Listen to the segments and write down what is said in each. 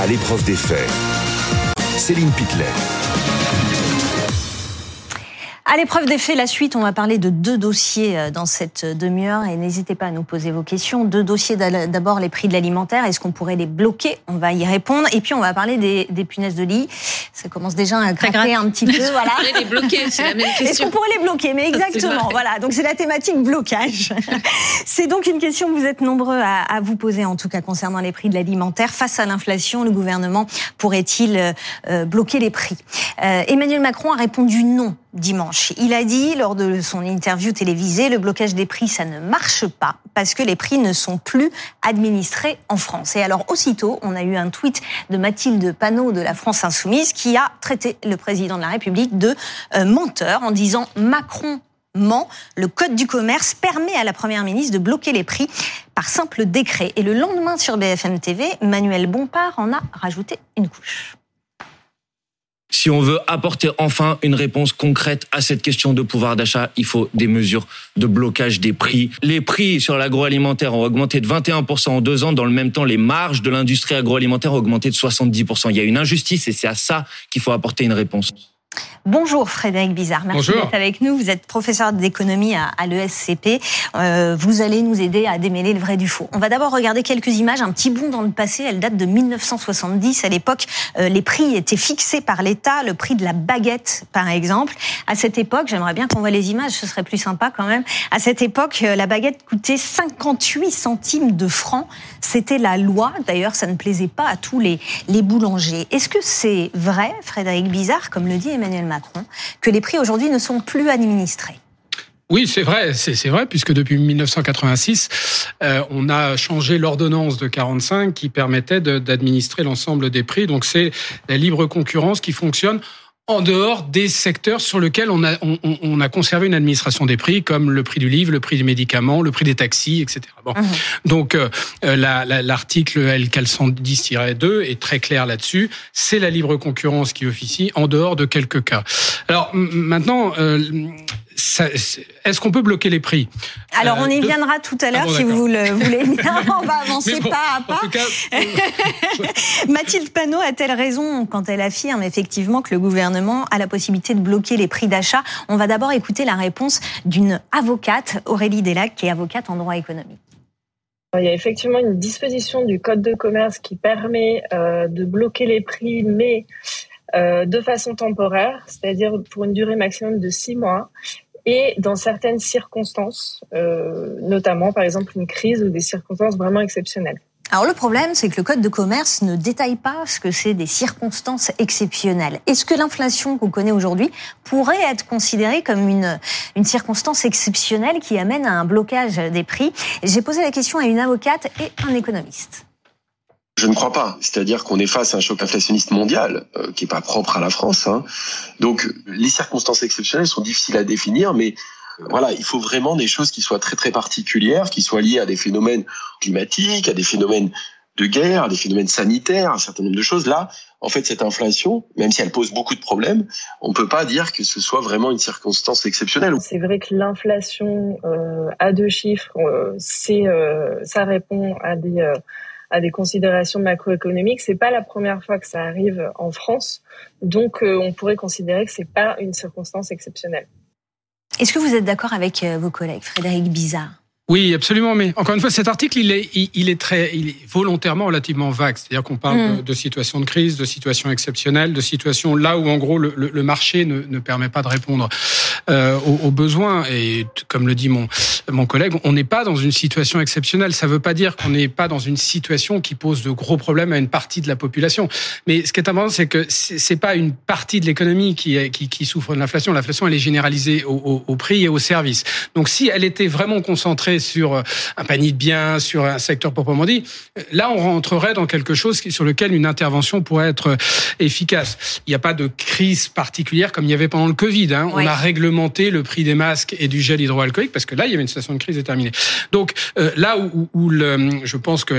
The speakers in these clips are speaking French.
À l'épreuve des faits, Céline Pitlet. À l'épreuve des faits, la suite, on va parler de deux dossiers euh, dans cette demi-heure et n'hésitez pas à nous poser vos questions. Deux dossiers, d'abord les prix de l'alimentaire, est-ce qu'on pourrait les bloquer? On va y répondre. Et puis on va parler des, des punaises de lit. Ça commence déjà à craquer un petit peu. Voilà. On pourrait les bloquer, c'est la même question. Est-ce qu'on pourrait les bloquer Mais exactement, voilà. Donc c'est la thématique blocage. c'est donc une question que vous êtes nombreux à, à, vous poser, en tout cas concernant les prix de l'alimentaire. Face à l'inflation, le gouvernement pourrait-il euh, euh bloquer les prix? Euh, Emmanuel Macron a répondu non dimanche. Il a dit lors de son interview télévisée, le blocage des prix, ça ne marche pas parce que les prix ne sont plus administrés en France. Et alors aussitôt, on a eu un tweet de Mathilde Panot de la France Insoumise qui a traité le président de la République de euh, menteur en disant Macron ment. Le Code du commerce permet à la Première ministre de bloquer les prix par simple décret. Et le lendemain sur BFM TV, Manuel Bompard en a rajouté une couche si on veut apporter enfin une réponse concrète à cette question de pouvoir d'achat, il faut des mesures de blocage des prix. Les prix sur l'agroalimentaire ont augmenté de 21% en deux ans. Dans le même temps, les marges de l'industrie agroalimentaire ont augmenté de 70%. Il y a une injustice et c'est à ça qu'il faut apporter une réponse. Bonjour Frédéric Bizarre, merci d'être avec nous. Vous êtes professeur d'économie à, à l'ESCP. Euh, vous allez nous aider à démêler le vrai du faux. On va d'abord regarder quelques images, un petit bond dans le passé. Elle date de 1970. À l'époque, euh, les prix étaient fixés par l'État, le prix de la baguette par exemple. À cette époque, j'aimerais bien qu'on voit les images, ce serait plus sympa quand même. À cette époque, euh, la baguette coûtait 58 centimes de francs. C'était la loi. D'ailleurs, ça ne plaisait pas à tous les, les boulangers. Est-ce que c'est vrai, Frédéric Bizarre, comme le dit Emmanuel Macron, que les prix aujourd'hui ne sont plus administrés. Oui, c'est vrai, c'est vrai, puisque depuis 1986, euh, on a changé l'ordonnance de 45 qui permettait d'administrer l'ensemble des prix. Donc c'est la libre concurrence qui fonctionne en dehors des secteurs sur lesquels on a, on, on, a conservé une administration des prix, comme le prix du livre, le prix des médicaments, le prix des taxis, etc. Bon. Mmh. Donc euh, euh l'article L410-2 est très clair là-dessus. C'est la libre concurrence qui officie en dehors de quelques cas. Alors maintenant, euh, est-ce qu'on peut bloquer les prix Alors, on y euh, viendra tout à l'heure, ah si vous le voulez bien. On va avancer pas à pas. Mathilde Panot a-t-elle raison quand elle affirme effectivement que le gouvernement a la possibilité de bloquer les prix d'achat? On va d'abord écouter la réponse d'une avocate, Aurélie Delac, qui est avocate en droit économique. Il y a effectivement une disposition du Code de commerce qui permet euh, de bloquer les prix, mais euh, de façon temporaire, c'est-à-dire pour une durée maximum de six mois et dans certaines circonstances, euh, notamment par exemple une crise ou des circonstances vraiment exceptionnelles. Alors le problème, c'est que le code de commerce ne détaille pas ce que c'est des circonstances exceptionnelles. Est-ce que l'inflation qu'on connaît aujourd'hui pourrait être considérée comme une, une circonstance exceptionnelle qui amène à un blocage des prix? J'ai posé la question à une avocate et un économiste. Je ne crois pas. C'est-à-dire qu'on est face à un choc inflationniste mondial euh, qui est pas propre à la France. Hein. Donc les circonstances exceptionnelles sont difficiles à définir, mais euh, voilà, il faut vraiment des choses qui soient très très particulières, qui soient liées à des phénomènes climatiques, à des phénomènes de guerre, à des phénomènes sanitaires, un certain nombre de choses. Là, en fait, cette inflation, même si elle pose beaucoup de problèmes, on peut pas dire que ce soit vraiment une circonstance exceptionnelle. C'est vrai que l'inflation euh, à deux chiffres, euh, c'est euh, ça répond à des à des considérations macroéconomiques. C'est pas la première fois que ça arrive en France, donc euh, on pourrait considérer que c'est pas une circonstance exceptionnelle. Est-ce que vous êtes d'accord avec euh, vos collègues, Frédéric Bizarre? Oui, absolument. Mais encore une fois, cet article, il est, il, est très, il est volontairement relativement vague. C'est-à-dire qu'on parle mm. de, de situations de crise, de situations exceptionnelles, de situations là où en gros le, le, marché ne, ne, permet pas de répondre euh, aux, aux, besoins. Et comme le dit mon mon collègue, on n'est pas dans une situation exceptionnelle. Ça ne veut pas dire qu'on n'est pas dans une situation qui pose de gros problèmes à une partie de la population. Mais ce qui est important, c'est que c'est pas une partie de l'économie qui, qui, qui souffre de l'inflation. L'inflation, elle est généralisée au, au, au prix et aux services. Donc, si elle était vraiment concentrée sur euh, un panier de biens, sur un secteur proprement dit, là, on rentrerait dans quelque chose sur lequel une intervention pourrait être euh, efficace. Il n'y a pas de crise particulière comme il y avait pendant le Covid. Hein. On a réglé réglementer le prix des masques et du gel hydroalcoolique parce que là, il y avait une situation de crise déterminée. Donc euh, là où, où le, je pense que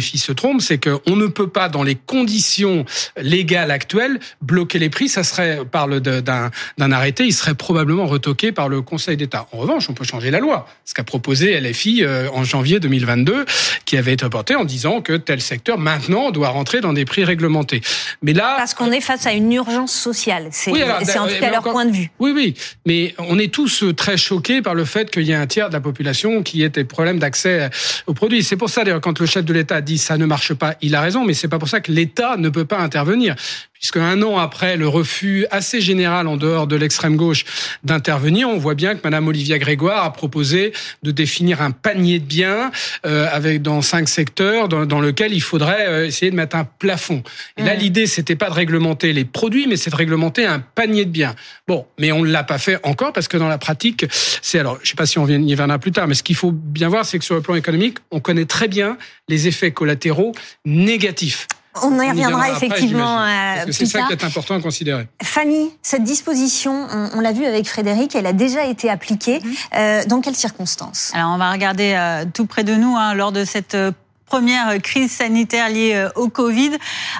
filles se trompent, c'est qu'on ne peut pas, dans les conditions légales actuelles, bloquer les prix. Ça serait, parle d'un arrêté, il serait probablement retoqué par le Conseil d'État. En revanche, on peut changer la loi, ce qu'a proposé LFI euh, en janvier 2022, qui avait été porté en disant que tel secteur maintenant doit rentrer dans des prix réglementés. Mais là, parce qu'on est face à une urgence sociale. C'est en tout cas leur point de vue. Oui, oui, mais on est tous euh, très choqués par le fait qu'il y a un tiers de la population qui ait des problèmes d'accès aux produits. C'est pour ça d'ailleurs quand le chef de l'État dit ça ne marche pas, il a raison, mais c'est pas pour ça que l'État ne peut pas intervenir puisque un an après le refus assez général en dehors de l'extrême gauche d'intervenir, on voit bien que Madame Olivia Grégoire a proposé de définir un panier de biens euh, avec dans cinq secteurs dans, dans, lequel il faudrait euh, essayer de mettre un plafond. Et là, l'idée c'était pas de réglementer les produits, mais c'est de réglementer un panier de biens. Bon, mais on ne l'a pas fait encore parce que dans la pratique, c'est alors, je sais pas si on y reviendra plus tard, mais ce qu'il faut bien voir, c'est que sur le plan économique, on connaît très bien les effets collatéraux négatifs. On y reviendra effectivement euh, C'est ça qui est important à considérer. Fanny, cette disposition, on, l'a vu avec Frédéric, elle a déjà été appliquée. Mhm. Euh, dans quelles circonstances? Alors on va regarder euh, tout près de nous hein, lors de cette première crise sanitaire liée euh, au Covid,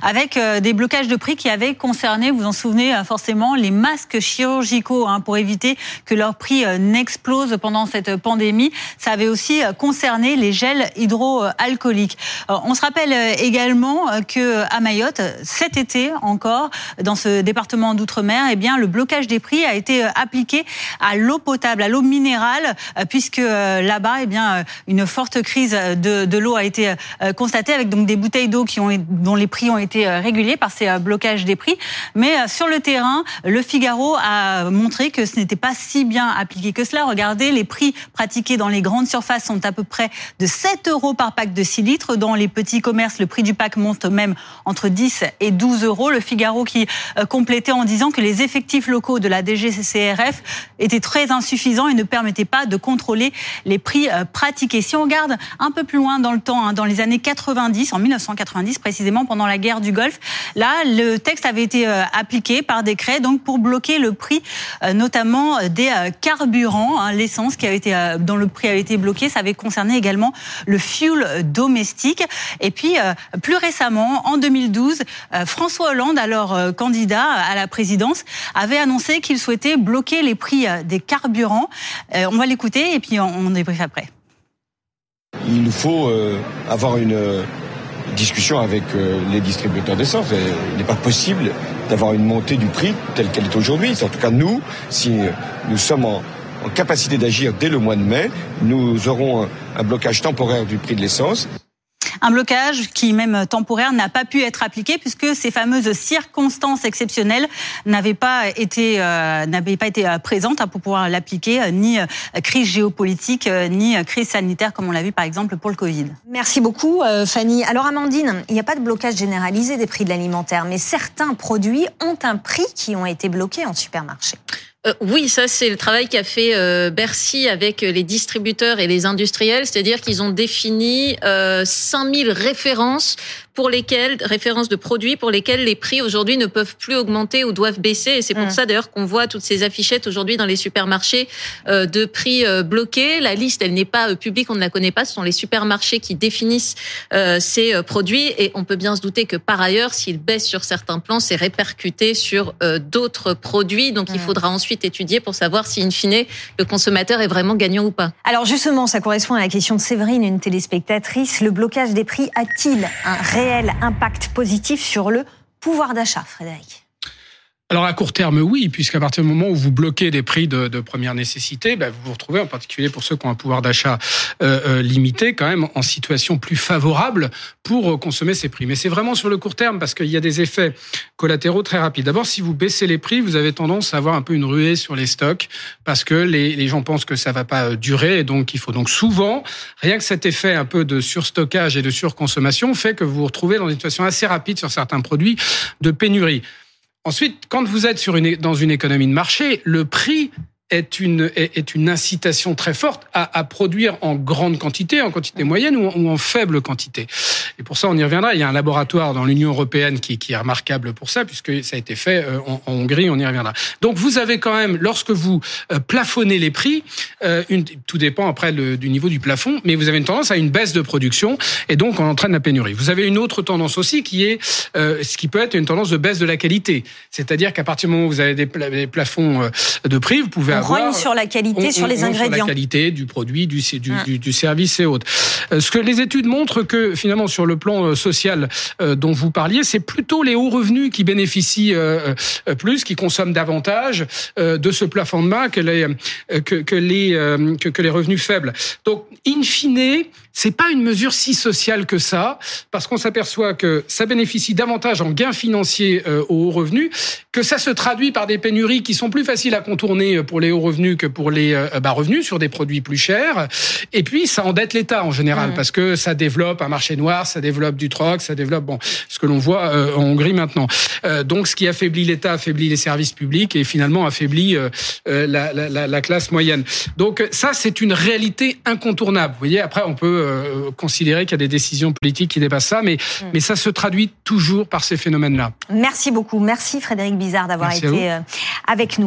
avec euh, des blocages de prix qui avaient concerné, vous en souvenez euh, forcément, les masques chirurgicaux hein, pour éviter que leur prix n'explose pendant cette pandémie. Ça avait aussi concerné les gels hydroalcooliques. On se rappelle également que à Mayotte, cet été encore, dans ce département d'outre-mer, eh bien le blocage des prix a été appliqué à l'eau potable, à l'eau minérale, puisque là-bas, eh bien une forte crise de, de l'eau a été euh, constaté avec donc des bouteilles d'eau qui ont dont les prix ont été euh, régulés par ces euh, blocages des prix. Mais sur le terrain, le Figaro a montré que ce n'était pas si bien appliqué que cela. Regardez, les prix pratiqués dans les grandes surfaces sont à peu près de 7 euros par pack de 6 litres. Dans les petits commerces, le prix du pack monte même entre 10 et 12 euros. Le Figaro qui complétait en disant que les effectifs locaux de la DGCCRF étaient très insuffisants et ne permettaient pas de contrôler les prix pratiqués. Si on regarde un peu plus loin dans le temps, hein, dans les années 90, en 1990 précisément, pendant la guerre du Golfe. Là, le texte avait été euh, appliqué par décret, donc pour bloquer le prix, euh, notamment euh, des carburants, hein, l'essence qui avait été, dont le prix avait été bloqué. Ça avait concerné également le fuel domestique. Et puis, plus récemment, en 2012, François Hollande, alors candidat à la présidence, avait annoncé qu'il souhaitait bloquer les prix des carburants. On va l'écouter et puis on débriefe après. Il faut euh, avoir une euh, discussion avec euh, les distributeurs d'essence. Il n'est pas possible d'avoir une montée du prix telle qu'elle est aujourd'hui. En tout cas, nous, si nous sommes en, capacité d'agir dès le mois de mai, nous aurons un blocage temporaire du prix de l'essence. Un blocage qui, même temporaire, n'a pas pu être appliqué puisque ces fameuses circonstances exceptionnelles n'avaient pas été euh, n'avaient pas été euh, présentes hein, pour pouvoir l'appliquer, euh, ni crise géopolitique, ni crise sanitaire comme on l'a vu par exemple pour le Covid. Merci beaucoup, Fanny. Alors Amandine, il n'y a pas de blocage généralisé des prix de l'alimentaire, mais certains produits ont un prix qui ont été bloqués en supermarché. Euh, oui, ça c'est le travail qu'a fait euh, Bercy avec les distributeurs et les industriels, c'est-à-dire qu'ils ont défini euh, 5000 références pour lesquelles, références de produits pour lesquels les prix aujourd'hui ne peuvent plus augmenter ou doivent baisser. Et c'est pour mmh. ça d'ailleurs qu'on voit toutes ces affichettes aujourd'hui dans les supermarchés euh, de prix euh, bloqués. La liste, elle n'est pas euh, publique, on ne la connaît pas. Ce sont les supermarchés qui définissent ces produits. Et on peut bien se douter que par ailleurs, s'ils baissent sur certains plans, c'est répercuté sur d'autres produits. Donc il mmh. faudra ensuite étudier pour savoir si, in fine, le consommateur est vraiment gagnant ou pas. Alors justement, ça correspond à la question de Séverine, une téléspectatrice. Le blocage des prix a-t-il un réel réel impact positif sur le pouvoir d'achat, Frédéric alors à court terme, oui, puisqu'à partir du moment où vous bloquez des prix de, de première nécessité, ben, vous vous retrouvez, en particulier pour ceux qui ont un pouvoir d'achat euh, euh limité, quand même en situation plus favorable pour euh, consommer ces prix. Mais c'est vraiment sur le court terme, parce qu'il y a des effets collatéraux très rapides. D'abord, si vous baissez les prix, vous avez tendance à avoir un peu une ruée sur les stocks, parce que les, les gens pensent que ça va pas euh, durer, et donc il faut donc souvent, rien que cet effet un peu de surstockage et de surconsommation fait que vous vous retrouvez dans une situation assez rapide sur certains produits de pénurie. Ensuite, quand vous êtes sur une, dans une économie de marché, le prix est une, est une incitation très forte à, à, produire en grande quantité, en quantité moyenne ou en, faible quantité. Et pour ça, on y reviendra. Il y a un laboratoire dans l'Union européenne qui, qui, est remarquable pour ça, puisque ça a été fait en, en, Hongrie. On y reviendra. Donc, vous avez quand même, lorsque vous plafonnez les prix, une, tout dépend après le, du niveau du plafond, mais vous avez une tendance à une baisse de production, et donc on entraîne la pénurie. Vous avez une autre tendance aussi qui est ce qui peut être une tendance de baisse de la qualité. C'est-à-dire qu'à partir du moment où vous avez des, plafonds de prix, vous pouvez on avoir... Rogne sur la qualité, on, sur les on, ingrédients. Sur la qualité du produit, du, du, du, du, service et autres. Ce que les études montrent que finalement sur le plan social dont vous parliez, c'est plutôt les hauts revenus qui bénéficient plus, qui consomment davantage de ce plafond de main que les, que, que les, que, que les revenus faibles. Donc, in fine, c'est pas une mesure si sociale que ça, parce qu'on s'aperçoit que ça bénéficie davantage en gains financiers euh, aux hauts revenus, que ça se traduit par des pénuries qui sont plus faciles à contourner pour les hauts revenus que pour les euh, bas revenus sur des produits plus chers. Et puis ça endette l'État en général, mmh. parce que ça développe un marché noir, ça développe du troc, ça développe bon ce que l'on voit euh, en Hongrie maintenant. Euh, donc ce qui affaiblit l'État affaiblit les services publics et finalement affaiblit la, la, la, classe moyenne. Donc ça c'est une réalité incontournable. Vous voyez, après on peut considérer qu'il y a des décisions politiques qui dépassent ça, mais, mm. mais ça se traduit toujours par ces phénomènes-là. Merci beaucoup. Merci Frédéric Bizarre d'avoir été avec nous.